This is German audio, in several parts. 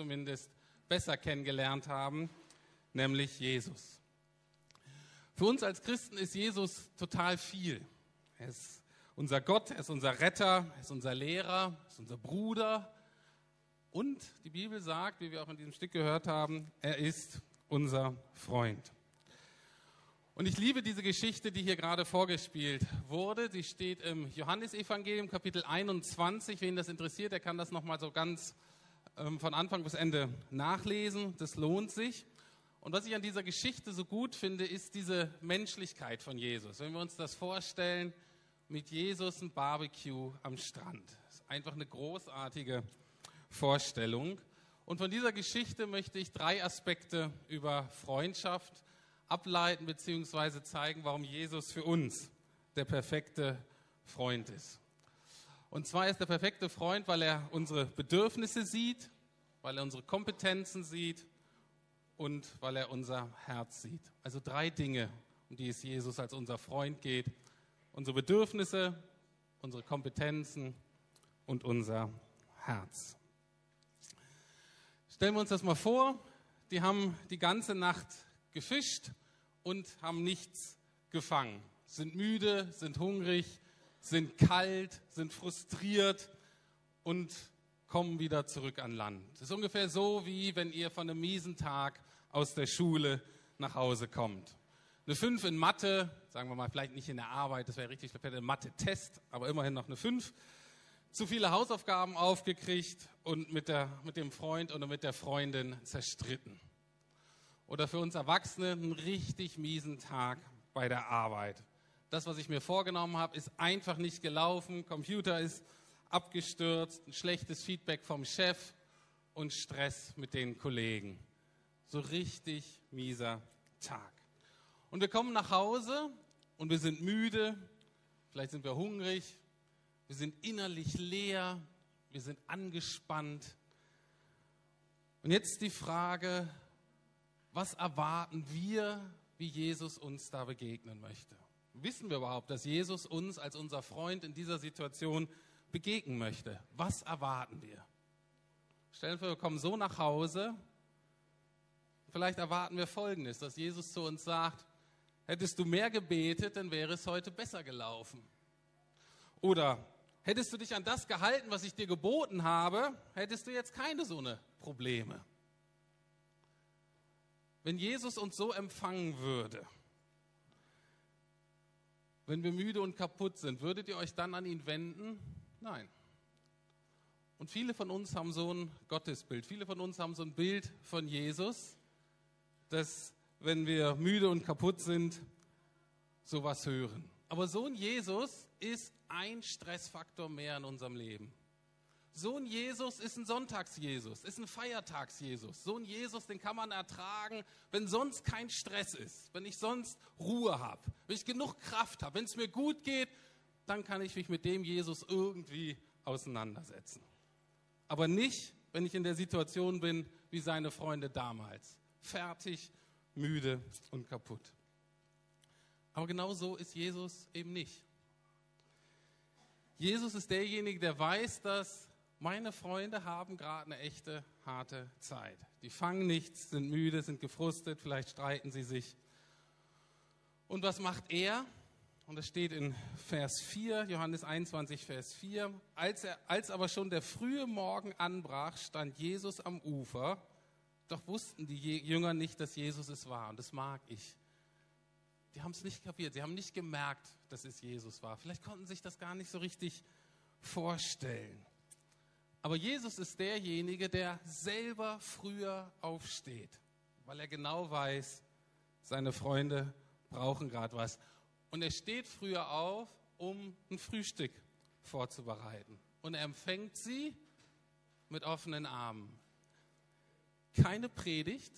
zumindest besser kennengelernt haben, nämlich Jesus. Für uns als Christen ist Jesus total viel. Er ist unser Gott, er ist unser Retter, er ist unser Lehrer, er ist unser Bruder. Und die Bibel sagt, wie wir auch in diesem Stück gehört haben, er ist unser Freund. Und ich liebe diese Geschichte, die hier gerade vorgespielt wurde. Sie steht im Johannesevangelium Kapitel 21. Wen das interessiert, der kann das nochmal so ganz von Anfang bis Ende nachlesen. Das lohnt sich. Und was ich an dieser Geschichte so gut finde, ist diese Menschlichkeit von Jesus. Wenn wir uns das vorstellen, mit Jesus ein Barbecue am Strand. Das ist einfach eine großartige Vorstellung. Und von dieser Geschichte möchte ich drei Aspekte über Freundschaft ableiten bzw. zeigen, warum Jesus für uns der perfekte Freund ist. Und zwar ist der perfekte Freund, weil er unsere Bedürfnisse sieht, weil er unsere Kompetenzen sieht und weil er unser Herz sieht. Also drei Dinge, um die es Jesus als unser Freund geht. Unsere Bedürfnisse, unsere Kompetenzen und unser Herz. Stellen wir uns das mal vor, die haben die ganze Nacht gefischt und haben nichts gefangen. Sind müde, sind hungrig, sind kalt, sind frustriert und kommen wieder zurück an Land. Das ist ungefähr so, wie wenn ihr von einem miesen Tag aus der Schule nach Hause kommt. Eine 5 in Mathe, sagen wir mal, vielleicht nicht in der Arbeit, das wäre richtig, ein Mathe-Test, aber immerhin noch eine 5. Zu viele Hausaufgaben aufgekriegt und mit, der, mit dem Freund oder mit der Freundin zerstritten oder für uns Erwachsene einen richtig miesen Tag bei der Arbeit. Das, was ich mir vorgenommen habe, ist einfach nicht gelaufen. Computer ist abgestürzt, ein schlechtes Feedback vom Chef und Stress mit den Kollegen. So richtig mieser Tag. Und wir kommen nach Hause und wir sind müde, vielleicht sind wir hungrig, wir sind innerlich leer, wir sind angespannt. Und jetzt die Frage, was erwarten wir, wie Jesus uns da begegnen möchte? Wissen wir überhaupt, dass Jesus uns als unser Freund in dieser Situation begegnen möchte? Was erwarten wir? Stellen wir, wir kommen so nach Hause. Vielleicht erwarten wir Folgendes, dass Jesus zu uns sagt, hättest du mehr gebetet, dann wäre es heute besser gelaufen. Oder hättest du dich an das gehalten, was ich dir geboten habe, hättest du jetzt keine so eine Probleme. Wenn Jesus uns so empfangen würde, wenn wir müde und kaputt sind, würdet ihr euch dann an ihn wenden? Nein. Und viele von uns haben so ein Gottesbild, viele von uns haben so ein Bild von Jesus, dass wenn wir müde und kaputt sind, sowas hören. Aber so ein Jesus ist ein Stressfaktor mehr in unserem Leben. So ein Jesus ist ein Sonntags-Jesus, ist ein Feiertags-Jesus. So ein Jesus, den kann man ertragen, wenn sonst kein Stress ist, wenn ich sonst Ruhe habe, wenn ich genug Kraft habe, wenn es mir gut geht, dann kann ich mich mit dem Jesus irgendwie auseinandersetzen. Aber nicht, wenn ich in der Situation bin wie seine Freunde damals. Fertig, müde und kaputt. Aber genau so ist Jesus eben nicht. Jesus ist derjenige, der weiß, dass meine Freunde haben gerade eine echte harte Zeit. Die fangen nichts, sind müde, sind gefrustet, vielleicht streiten sie sich. Und was macht er? Und das steht in Vers 4, Johannes 21, Vers 4. Als, er, als aber schon der frühe Morgen anbrach, stand Jesus am Ufer. Doch wussten die Jünger nicht, dass Jesus es war. Und das mag ich. Die haben es nicht kapiert. Sie haben nicht gemerkt, dass es Jesus war. Vielleicht konnten sich das gar nicht so richtig vorstellen. Aber Jesus ist derjenige, der selber früher aufsteht, weil er genau weiß, seine Freunde brauchen gerade was. Und er steht früher auf, um ein Frühstück vorzubereiten. Und er empfängt sie mit offenen Armen. Keine Predigt,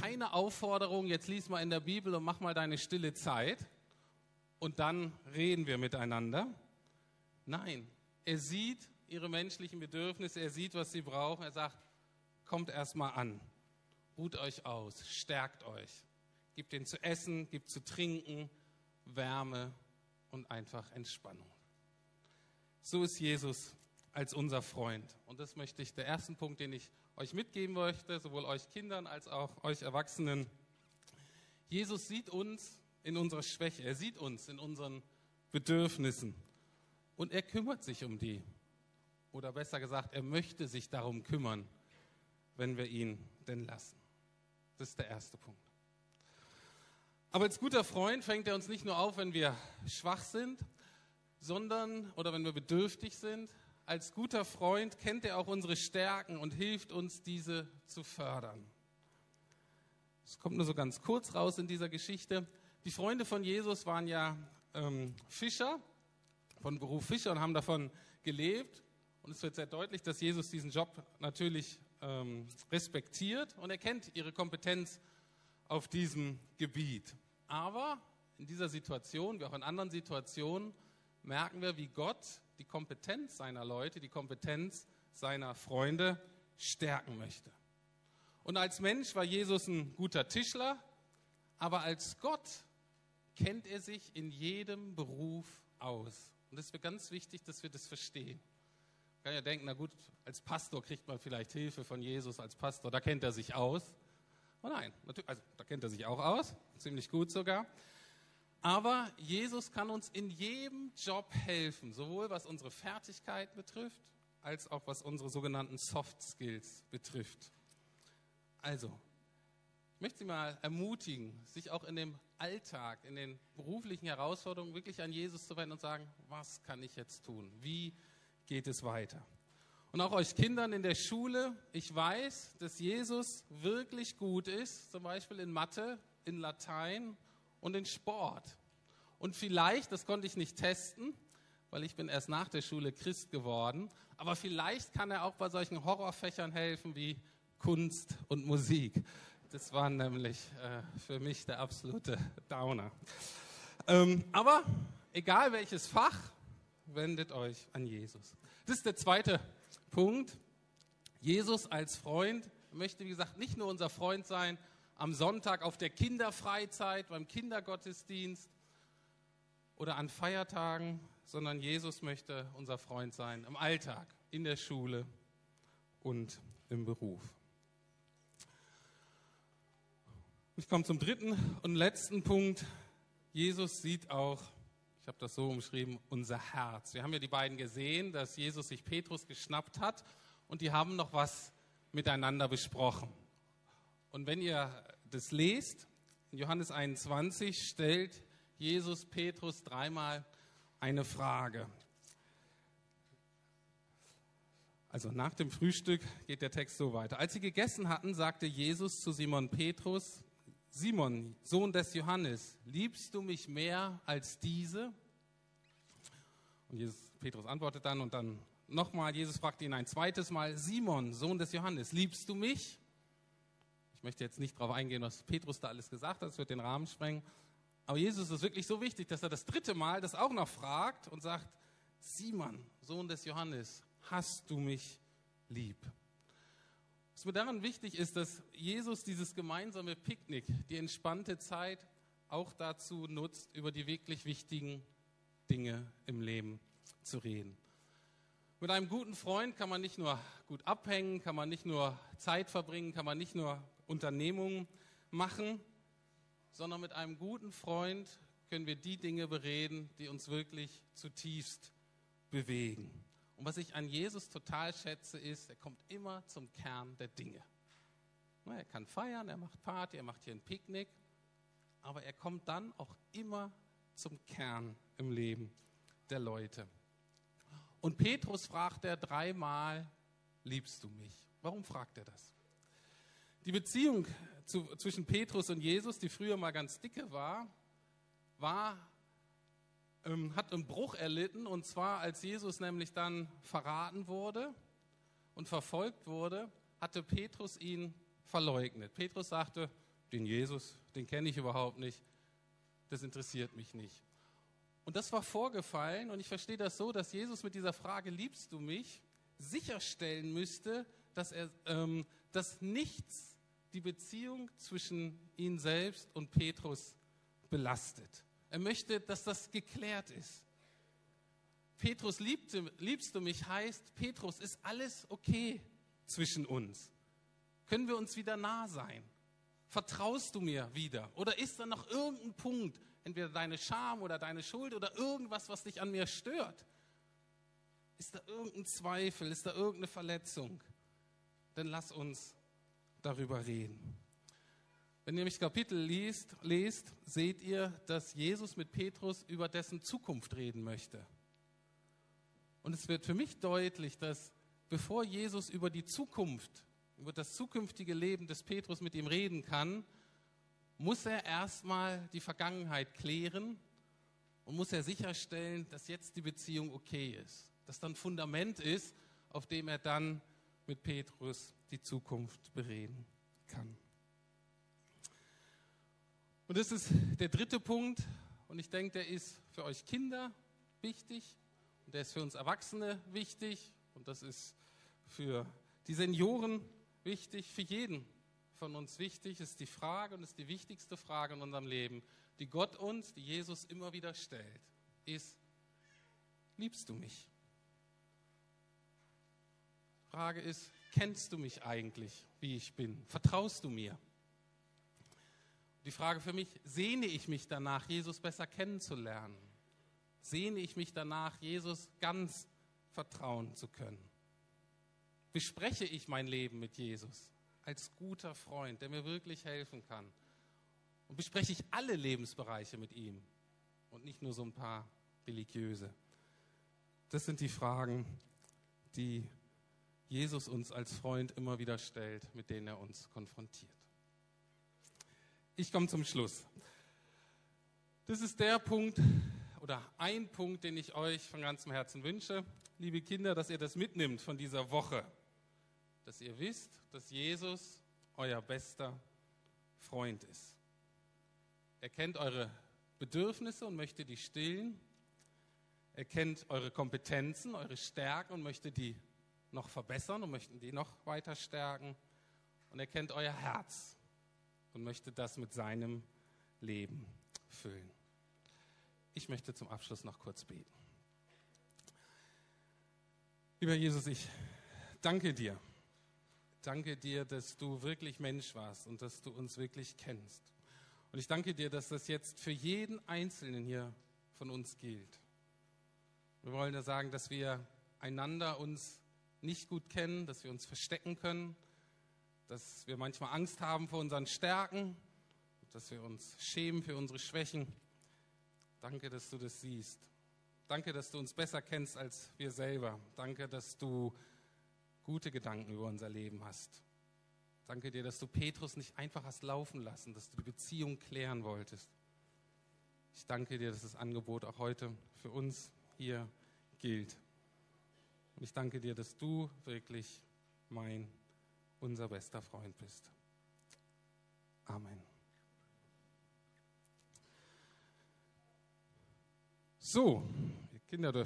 keine Aufforderung, jetzt lies mal in der Bibel und mach mal deine stille Zeit und dann reden wir miteinander. Nein, er sieht ihre menschlichen Bedürfnisse, er sieht, was sie brauchen. Er sagt, kommt erstmal an, ruht euch aus, stärkt euch, gibt ihnen zu essen, gibt zu trinken, Wärme und einfach Entspannung. So ist Jesus als unser Freund. Und das möchte ich, der erste Punkt, den ich euch mitgeben möchte, sowohl euch Kindern als auch euch Erwachsenen. Jesus sieht uns in unserer Schwäche, er sieht uns in unseren Bedürfnissen und er kümmert sich um die. Oder besser gesagt, er möchte sich darum kümmern, wenn wir ihn denn lassen. Das ist der erste Punkt. Aber als guter Freund fängt er uns nicht nur auf, wenn wir schwach sind, sondern oder wenn wir bedürftig sind. Als guter Freund kennt er auch unsere Stärken und hilft uns, diese zu fördern. Es kommt nur so ganz kurz raus in dieser Geschichte. Die Freunde von Jesus waren ja ähm, Fischer, von Beruf Fischer und haben davon gelebt. Und es wird sehr deutlich, dass Jesus diesen Job natürlich ähm, respektiert und er kennt ihre Kompetenz auf diesem Gebiet. Aber in dieser Situation, wie auch in anderen Situationen, merken wir, wie Gott die Kompetenz seiner Leute, die Kompetenz seiner Freunde stärken möchte. Und als Mensch war Jesus ein guter Tischler, aber als Gott kennt er sich in jedem Beruf aus. Und es wird ganz wichtig, dass wir das verstehen. Kann ja denken, na gut, als Pastor kriegt man vielleicht Hilfe von Jesus als Pastor, da kennt er sich aus. Oh nein, also da kennt er sich auch aus, ziemlich gut sogar. Aber Jesus kann uns in jedem Job helfen, sowohl was unsere Fertigkeit betrifft, als auch was unsere sogenannten Soft Skills betrifft. Also, ich möchte Sie mal ermutigen, sich auch in dem Alltag, in den beruflichen Herausforderungen wirklich an Jesus zu wenden und sagen, was kann ich jetzt tun? Wie geht es weiter? Und auch euch Kindern in der Schule, ich weiß, dass Jesus wirklich gut ist, zum Beispiel in Mathe, in Latein und in Sport. Und vielleicht, das konnte ich nicht testen, weil ich bin erst nach der Schule Christ geworden, aber vielleicht kann er auch bei solchen Horrorfächern helfen wie Kunst und Musik. Das war nämlich äh, für mich der absolute Downer. Ähm, aber egal welches Fach, wendet euch an Jesus. Das ist der zweite Punkt. Jesus als Freund möchte, wie gesagt, nicht nur unser Freund sein, am Sonntag auf der Kinderfreizeit, beim Kindergottesdienst oder an Feiertagen, sondern Jesus möchte unser Freund sein im Alltag, in der Schule und im Beruf. Ich komme zum dritten und letzten Punkt. Jesus sieht auch, ich habe das so umschrieben, unser Herz. Wir haben ja die beiden gesehen, dass Jesus sich Petrus geschnappt hat und die haben noch was miteinander besprochen. Und wenn ihr das lest, in Johannes 21 stellt Jesus Petrus dreimal eine Frage. Also nach dem Frühstück geht der Text so weiter. Als sie gegessen hatten, sagte Jesus zu Simon Petrus, Simon, Sohn des Johannes, liebst du mich mehr als diese? Und Jesus, Petrus antwortet dann und dann nochmal, Jesus fragt ihn ein zweites Mal, Simon, Sohn des Johannes, liebst du mich? Ich möchte jetzt nicht darauf eingehen, was Petrus da alles gesagt hat, das wird den Rahmen sprengen. Aber Jesus ist wirklich so wichtig, dass er das dritte Mal das auch noch fragt und sagt, Simon, Sohn des Johannes, hast du mich lieb? Was mir daran wichtig ist, dass Jesus dieses gemeinsame Picknick, die entspannte Zeit auch dazu nutzt, über die wirklich wichtigen Dinge im Leben zu reden. Mit einem guten Freund kann man nicht nur gut abhängen, kann man nicht nur Zeit verbringen, kann man nicht nur Unternehmungen machen, sondern mit einem guten Freund können wir die Dinge bereden, die uns wirklich zutiefst bewegen. Und was ich an Jesus total schätze, ist, er kommt immer zum Kern der Dinge. Er kann feiern, er macht Party, er macht hier ein Picknick, aber er kommt dann auch immer zum Kern im Leben der Leute. Und Petrus fragt er dreimal, liebst du mich? Warum fragt er das? Die Beziehung zu, zwischen Petrus und Jesus, die früher mal ganz dicke war, war ähm, hat einen Bruch erlitten, und zwar als Jesus nämlich dann verraten wurde und verfolgt wurde, hatte Petrus ihn verleugnet. Petrus sagte, den Jesus, den kenne ich überhaupt nicht, das interessiert mich nicht. Und das war vorgefallen, und ich verstehe das so, dass Jesus mit dieser Frage, liebst du mich, sicherstellen müsste, dass, er, ähm, dass nichts die Beziehung zwischen ihn selbst und Petrus belastet. Er möchte, dass das geklärt ist. Petrus, liebst du, liebst du mich heißt, Petrus, ist alles okay zwischen uns? Können wir uns wieder nah sein? Vertraust du mir wieder? Oder ist da noch irgendein Punkt, entweder deine Scham oder deine Schuld oder irgendwas, was dich an mir stört? Ist da irgendein Zweifel? Ist da irgendeine Verletzung? Dann lass uns darüber reden. Wenn ihr mich Kapitel liest, lest, seht ihr, dass Jesus mit Petrus über dessen Zukunft reden möchte. Und es wird für mich deutlich, dass bevor Jesus über die Zukunft, über das zukünftige Leben des Petrus mit ihm reden kann, muss er erstmal die Vergangenheit klären und muss er sicherstellen, dass jetzt die Beziehung okay ist, dass dann Fundament ist, auf dem er dann mit Petrus die Zukunft bereden kann. Und das ist der dritte Punkt. Und ich denke, der ist für euch Kinder wichtig und der ist für uns Erwachsene wichtig und das ist für die Senioren wichtig, für jeden von uns wichtig. Ist die Frage und ist die wichtigste Frage in unserem Leben, die Gott uns, die Jesus immer wieder stellt, ist, liebst du mich? Frage ist, kennst du mich eigentlich, wie ich bin? Vertraust du mir? Die Frage für mich, sehne ich mich danach, Jesus besser kennenzulernen? Sehne ich mich danach, Jesus ganz vertrauen zu können? Bespreche ich mein Leben mit Jesus als guter Freund, der mir wirklich helfen kann? Und bespreche ich alle Lebensbereiche mit ihm und nicht nur so ein paar religiöse? Das sind die Fragen, die Jesus uns als Freund immer wieder stellt, mit denen er uns konfrontiert ich komme zum Schluss. Das ist der Punkt oder ein Punkt, den ich euch von ganzem Herzen wünsche, liebe Kinder, dass ihr das mitnimmt von dieser Woche. Dass ihr wisst, dass Jesus euer bester Freund ist. Er kennt eure Bedürfnisse und möchte die stillen. Er kennt eure Kompetenzen, eure Stärken und möchte die noch verbessern und möchte die noch weiter stärken. Und er kennt euer Herz und möchte das mit seinem Leben füllen. Ich möchte zum Abschluss noch kurz beten. Lieber Jesus, ich danke dir. Danke dir, dass du wirklich Mensch warst und dass du uns wirklich kennst. Und ich danke dir, dass das jetzt für jeden Einzelnen hier von uns gilt. Wir wollen ja sagen, dass wir einander uns nicht gut kennen, dass wir uns verstecken können, dass wir manchmal Angst haben vor unseren Stärken, dass wir uns schämen für unsere Schwächen. Danke, dass du das siehst. Danke, dass du uns besser kennst als wir selber. Danke, dass du gute Gedanken über unser Leben hast. Danke dir, dass du Petrus nicht einfach hast laufen lassen, dass du die Beziehung klären wolltest. Ich danke dir, dass das Angebot auch heute für uns hier gilt. Und ich danke dir, dass du wirklich mein unser bester Freund bist. Amen. So, Kinder dürfen.